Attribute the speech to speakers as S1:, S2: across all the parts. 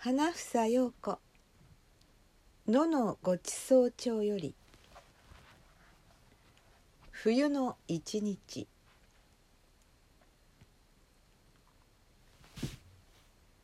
S1: 花房陽子。野のごちそう帳より。冬の一日。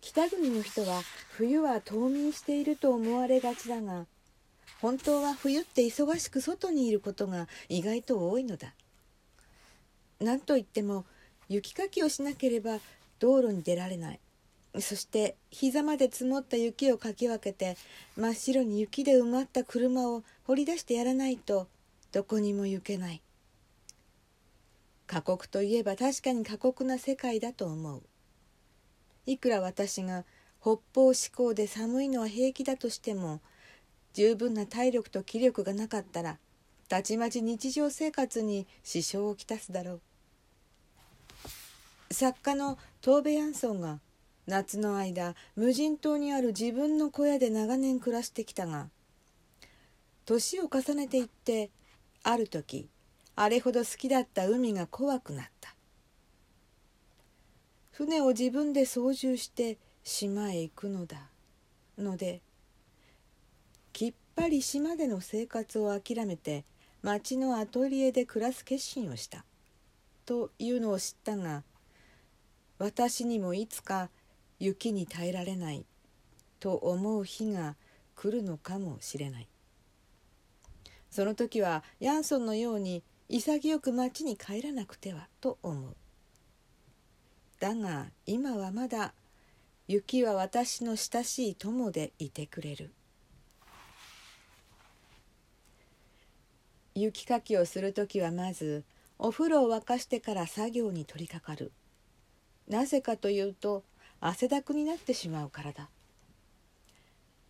S1: 北国の人は冬は冬眠していると思われがちだが本当は冬って忙しく外にいることが意外と多いのだ。何といっても雪かきをしなければ道路に出られない。そして膝まで積もった雪をかき分けて真っ白に雪で埋まった車を掘り出してやらないとどこにも行けない。過酷といえば確かに過酷な世界だと思う。いくら私が北方志向で寒いのは平気だとしても十分な体力と気力がなかったらたちまち日常生活に支障をきたすだろう。作家のトーベ・ヤンソンが夏の間無人島にある自分の小屋で長年暮らしてきたが年を重ねていってある時あれほど好きだった海が怖くなった。船を自分で操縦して島へ行くのだ。のできっぱり島での生活を諦めて町のアトリエで暮らす決心をした。というのを知ったが私にもいつか雪に耐えられないと思う日が来るのかもしれない。その時はヤンソンのように潔く町に帰らなくてはと思う。だが今はまだ雪は私の親しい友でいてくれる。雪かきをする時はまずお風呂を沸かしてから作業に取り掛かる。なぜかというと汗だくになってしまうからだ。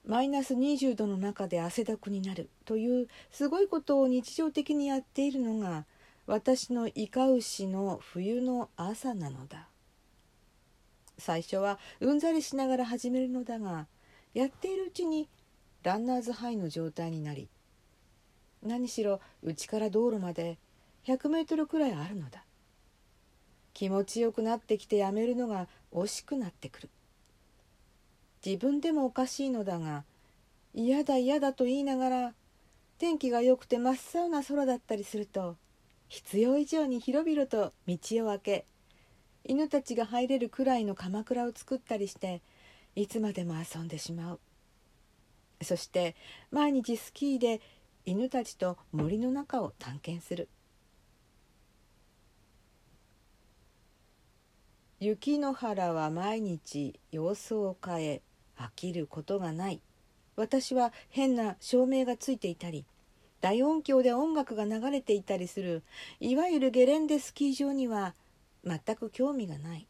S1: マイナス20度の中で汗だくになるというすごいことを日常的にやっているのが私のイカ牛の冬の朝なのだ。最初はうんざりしながら始めるのだがやっているうちにランナーズハイの状態になり何しろ家から道路まで100メートルくらいあるのだ。気持ちよくなってきてやめるのが惜しくなってくる。自分でもおかしいのだが嫌だ嫌だと言いながら天気が良くて真っ青な空だったりすると必要以上に広々と道を開け犬たちが入れるくらいの鎌倉を作ったりしていつまでも遊んでしまう。そして毎日スキーで犬たちと森の中を探検する。雪の原は毎日様子を変え飽きることがない。私は変な照明がついていたり大音響で音楽が流れていたりするいわゆるゲレンデスキー場には全く興味がない。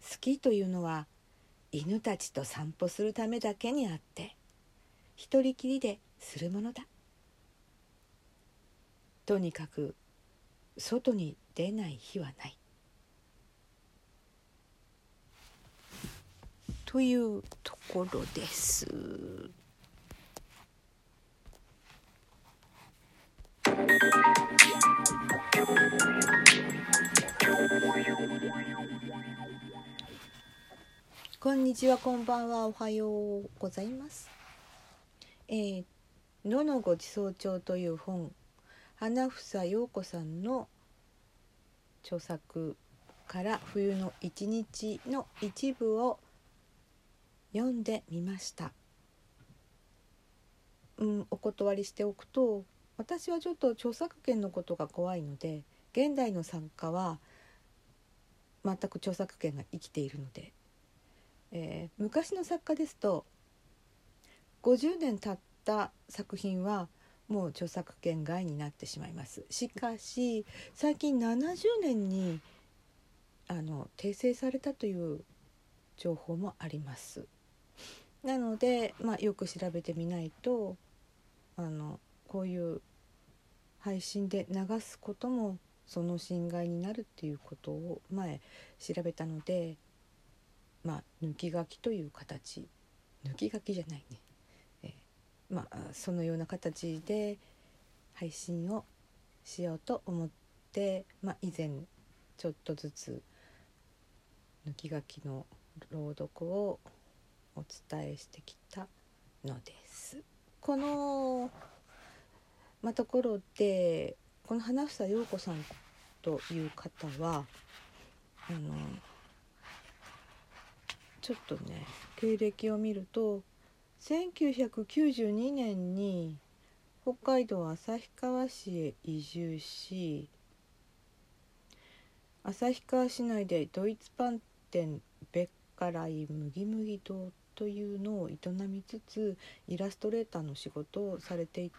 S1: スキーというのは犬たちと散歩するためだけにあって一人きりでするものだ。とにかく外に出ない日はない。というところです。こんにちは、こんばんは、おはようございます。えー、野のごちそう帳という本、花房陽子さんの著作から冬の一日の一部を読んでみました。うん、お断りしておくと私はちょっと著作権のことが怖いので現代の作家は全く著作権が生きているので、えー、昔の作家ですと50年経った作品はもう著作権外になってしまいますしかし最近70年にあの訂正されたという情報もありますなので、まあ、よく調べてみないとあのこういう配信で流すこともその侵害になるっていうことを前調べたのでまあ抜き書きという形。抜き書きじゃないね、え、まあそのような形で配信をしようと思って、まあ、以前ちょっとずつ抜き書きの朗読をお伝えしてきたのです。この、まあ、ところでこの花房陽子さんという方はあのちょっとね経歴を見ると1992年に北海道旭川市へ移住し旭川市内でドイツパン店ベッカライ麦麦堂というのを営みつつイラストレーターの仕事をされて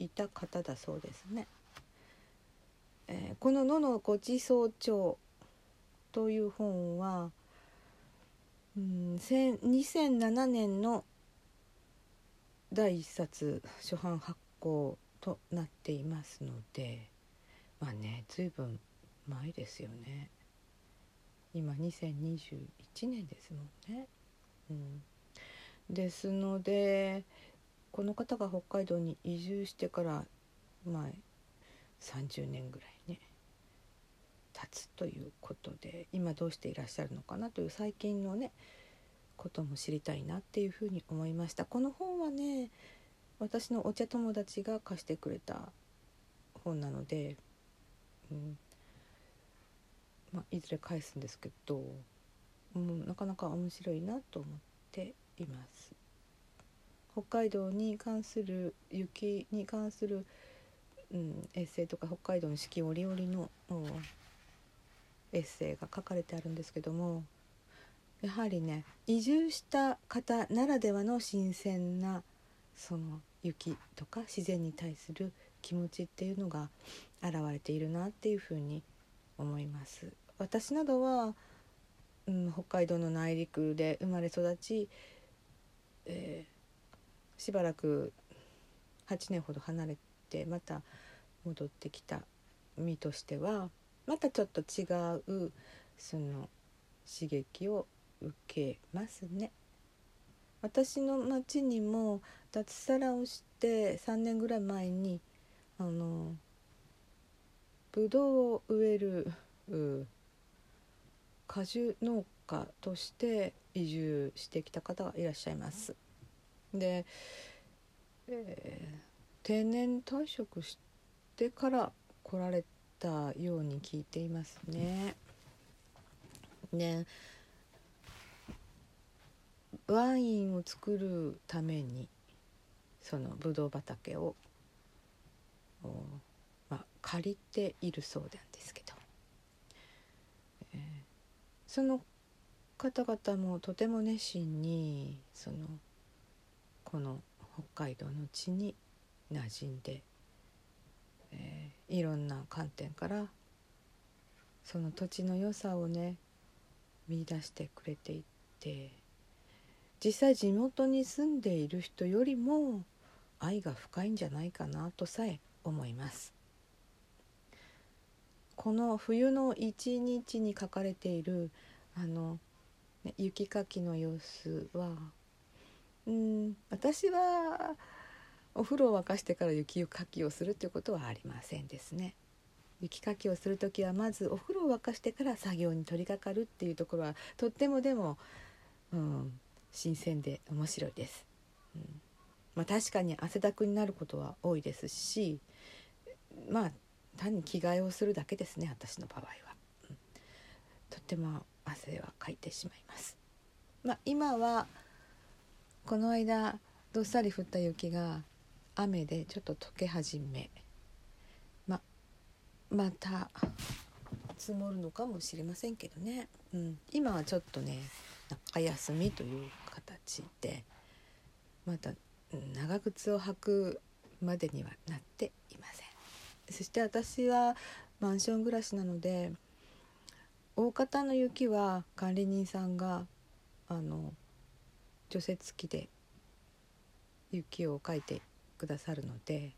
S1: いた方だそうですね。えー、この「野のごちそう帳」という本は、うん、2007年の第1冊初版発行となっていますのでまあね随分前ですよね今2021年ですもんね。うん、ですのでこの方が北海道に移住してからまあ30年ぐらいね経つということで今どうしていらっしゃるのかなという最近のねことも知りたいなっていうふうに思いました。この本はね私のお茶友達が貸してくれた本なので、うんまあ、いずれ返すんですけど、うん、なかなか面白いなと思っています。北海道に関する雪に関する、うん、エッセイとか北海道の四季折々の、エッセイが書かれてあるんですけどもやはりね移住した方ならではの新鮮なその雪とか自然に対する気持ちっていうのが現れているなっていうふうに思います。私などは、うん、北海道の内陸で生まれ育ち、えー、しばらく8年ほど離れてまた戻ってきた身としてはまたちょっと違うその刺激を受けますね。私の町にも脱サラをして3年ぐらい前にあのぶどうを植える果樹農家として移住してきた方がいらっしゃいます。で、えー、定年退職してから来られたように聞いていますね。ねワインを作るためにそのブドウ畑を、まあ、借りているそうなんですけど、えー、その方々もとても熱心にそのこの北海道の地に馴染んで、えー、いろんな観点からその土地の良さをね見出してくれていて実際地元に住んでいる人よりも愛が深いんじゃないかなとさえ思います。この冬の一日に書かれているあの、ね、雪かきの様子はうん私はお風呂を沸かしてから雪かきをするということはありませんですね。雪かきをする時はまずお風呂を沸かしてから作業に取り掛かるっていうところはとってもでも、うん、新鮮で面白いです。うんまあ、確かに汗だくになることは多いですしまあ単に着替えをするだけですね私の場合は、うん、とっても汗はかいてしまいます。まあ、今はこの間どっさり降った雪が雨でちょっと溶け始めままた積もるのかもしれませんけどね、うん、今はちょっとね中休みという形でまだ長靴を履くまでにはなっていません。そして私はマンション暮らしなので大方の雪は管理人さんがあの除雪機で雪をかいてくださるので、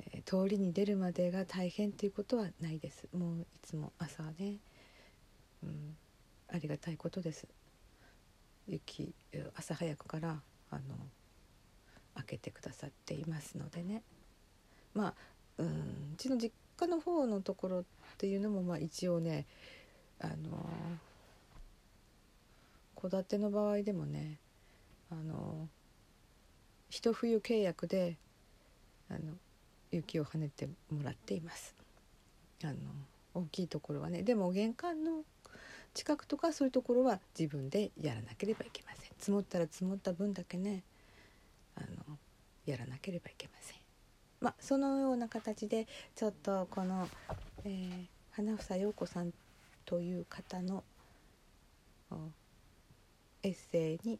S1: えー、通りに出るまでが大変ということはないです。もういつも朝ね、うん、ありがたいことです。雪朝早くからあの開けてくださっていますのでね。まあうんうちの実家の方のところっていうのもまあ一応ねあの戸建ての場合でもねあの一冬契約であの雪を跳ねてもらっています。あの大きいところはね。でも玄関の近くとかそういうところは自分でやらなければいけません。積もったら積もった分だけねあのやらなければいけません。まあそのような形でちょっとこの、えー、花房陽子さんという方のエッセイに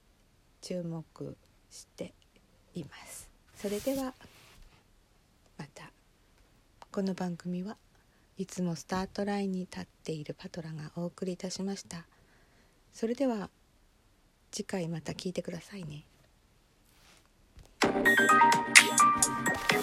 S1: 注目しています。それではまたこの番組はいつもスタートラインに立っているパトラがお送りいたしました。それでは次回また聞いてくださいね。